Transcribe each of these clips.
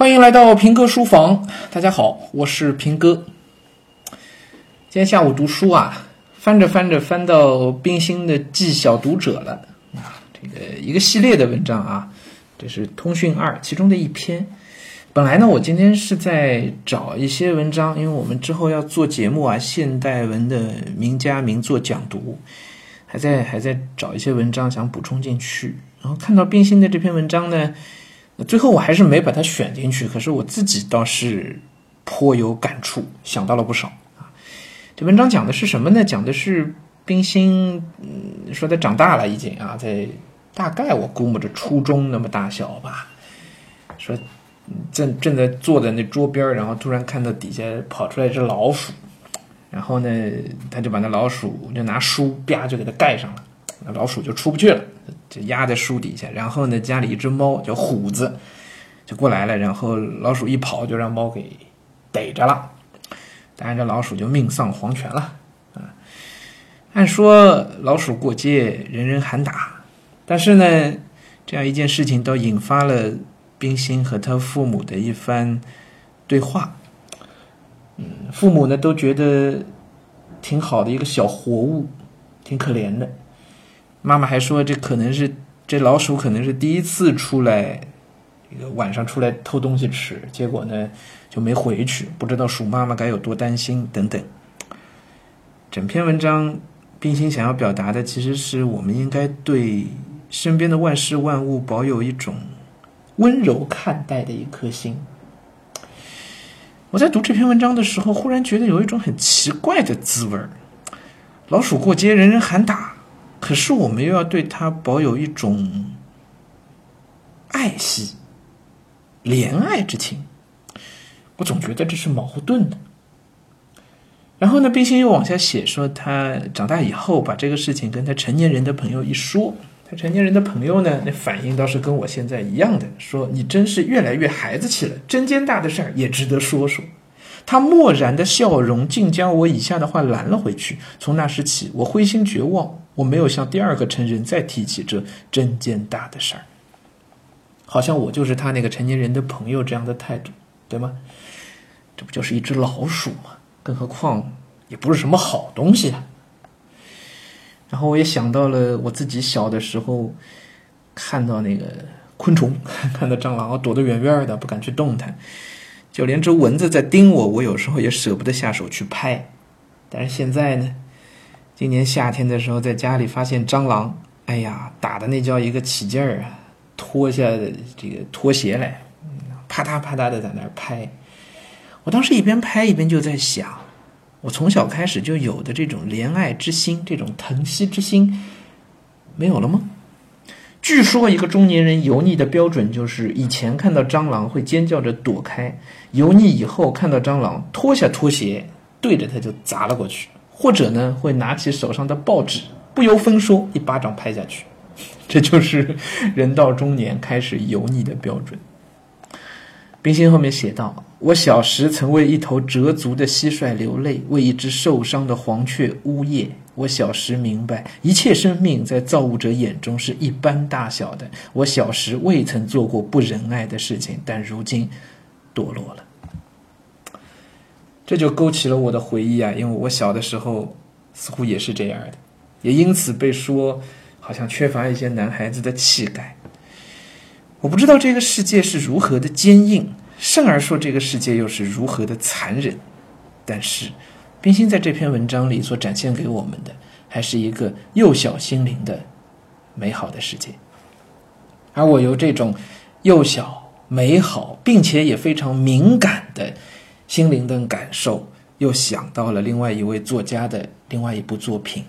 欢迎来到平哥书房，大家好，我是平哥。今天下午读书啊，翻着翻着翻到冰心的《记小读者》了啊，这个一个系列的文章啊，这是《通讯二》其中的一篇。本来呢，我今天是在找一些文章，因为我们之后要做节目啊，现代文的名家名作讲读，还在还在找一些文章想补充进去。然后看到冰心的这篇文章呢。最后我还是没把它选进去，可是我自己倒是颇有感触，想到了不少啊。这文章讲的是什么呢？讲的是冰心，嗯，说他长大了已经啊，在大概我估摸着初中那么大小吧。说正正在坐在那桌边，然后突然看到底下跑出来一只老鼠，然后呢，他就把那老鼠就拿书啪就给它盖上了，那老鼠就出不去了。就压在树底下，然后呢，家里一只猫叫虎子，就过来了，然后老鼠一跑，就让猫给逮着了，当然这老鼠就命丧黄泉了啊。按说老鼠过街，人人喊打，但是呢，这样一件事情倒引发了冰心和他父母的一番对话。嗯，父母呢都觉得挺好的一个小活物，挺可怜的。妈妈还说，这可能是这老鼠可能是第一次出来，一个晚上出来偷东西吃，结果呢就没回去，不知道鼠妈妈该有多担心等等。整篇文章，冰心想要表达的，其实是我们应该对身边的万事万物保有一种温柔看待的一颗心。我在读这篇文章的时候，忽然觉得有一种很奇怪的滋味儿：老鼠过街，人人喊打。可是我们又要对他保有一种爱惜、怜爱之情，我总觉得这是矛盾的。然后呢，冰心又往下写说，他长大以后把这个事情跟他成年人的朋友一说，他成年人的朋友呢，那反应倒是跟我现在一样的，说你真是越来越孩子气了，针尖大的事儿也值得说说。他漠然的笑容竟将我以下的话拦了回去。从那时起，我灰心绝望。我没有向第二个成人再提起这针尖大的事儿，好像我就是他那个成年人的朋友这样的态度，对吗？这不就是一只老鼠吗？更何况也不是什么好东西啊。然后我也想到了我自己小的时候，看到那个昆虫，看到蟑螂，躲得远远的，不敢去动弹。就连只蚊子在叮我，我有时候也舍不得下手去拍。但是现在呢？今年夏天的时候，在家里发现蟑螂，哎呀，打的那叫一个起劲儿啊！脱下这个拖鞋来，啪嗒啪嗒的在那儿拍。我当时一边拍一边就在想，我从小开始就有的这种怜爱之心，这种疼惜之心，没有了吗？据说一个中年人油腻的标准就是，以前看到蟑螂会尖叫着躲开，油腻以后看到蟑螂脱下拖鞋对着它就砸了过去。或者呢，会拿起手上的报纸，不由分说一巴掌拍下去。这就是人到中年开始油腻的标准。冰心后面写道：“我小时曾为一头折足的蟋蟀流泪，为一只受伤的黄雀呜咽。我小时明白，一切生命在造物者眼中是一般大小的。我小时未曾做过不仁爱的事情，但如今堕落了。”这就勾起了我的回忆啊，因为我小的时候似乎也是这样的，也因此被说好像缺乏一些男孩子的气概。我不知道这个世界是如何的坚硬，甚而说这个世界又是如何的残忍。但是，冰心在这篇文章里所展现给我们的，还是一个幼小心灵的美好的世界。而我由这种幼小、美好，并且也非常敏感的。心灵的感受，又想到了另外一位作家的另外一部作品，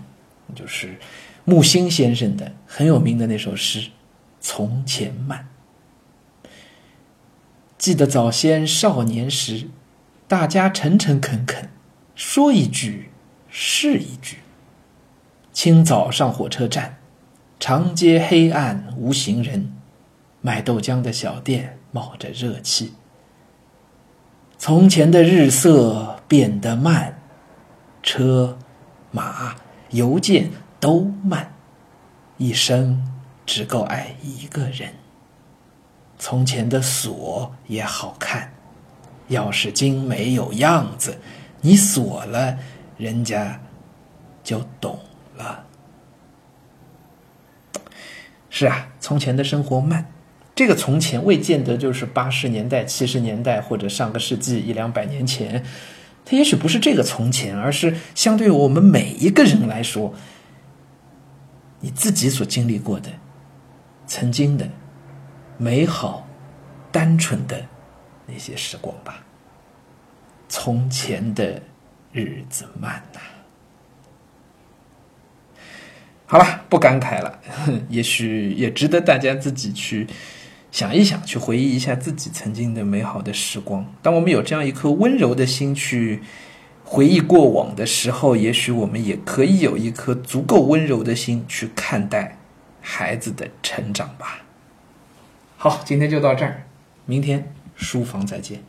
就是木心先生的很有名的那首诗《从前慢》。记得早先少年时，大家诚诚恳恳，说一句是一句。清早上火车站，长街黑暗无行人，卖豆浆的小店冒着热气。从前的日色变得慢，车、马、邮件都慢，一生只够爱一个人。从前的锁也好看，要是精没有样子，你锁了，人家就懂了。是啊，从前的生活慢，这个从前未见得就是八十年代、七十年代或者上个世纪一两百年前，它也许不是这个从前，而是相对我们每一个人来说，你自己所经历过的、曾经的。美好、单纯的那些时光吧。从前的日子慢呐。好了，不感慨了。也许也值得大家自己去想一想，去回忆一下自己曾经的美好的时光。当我们有这样一颗温柔的心去回忆过往的时候，也许我们也可以有一颗足够温柔的心去看待孩子的成长吧。好，今天就到这儿，明天书房再见。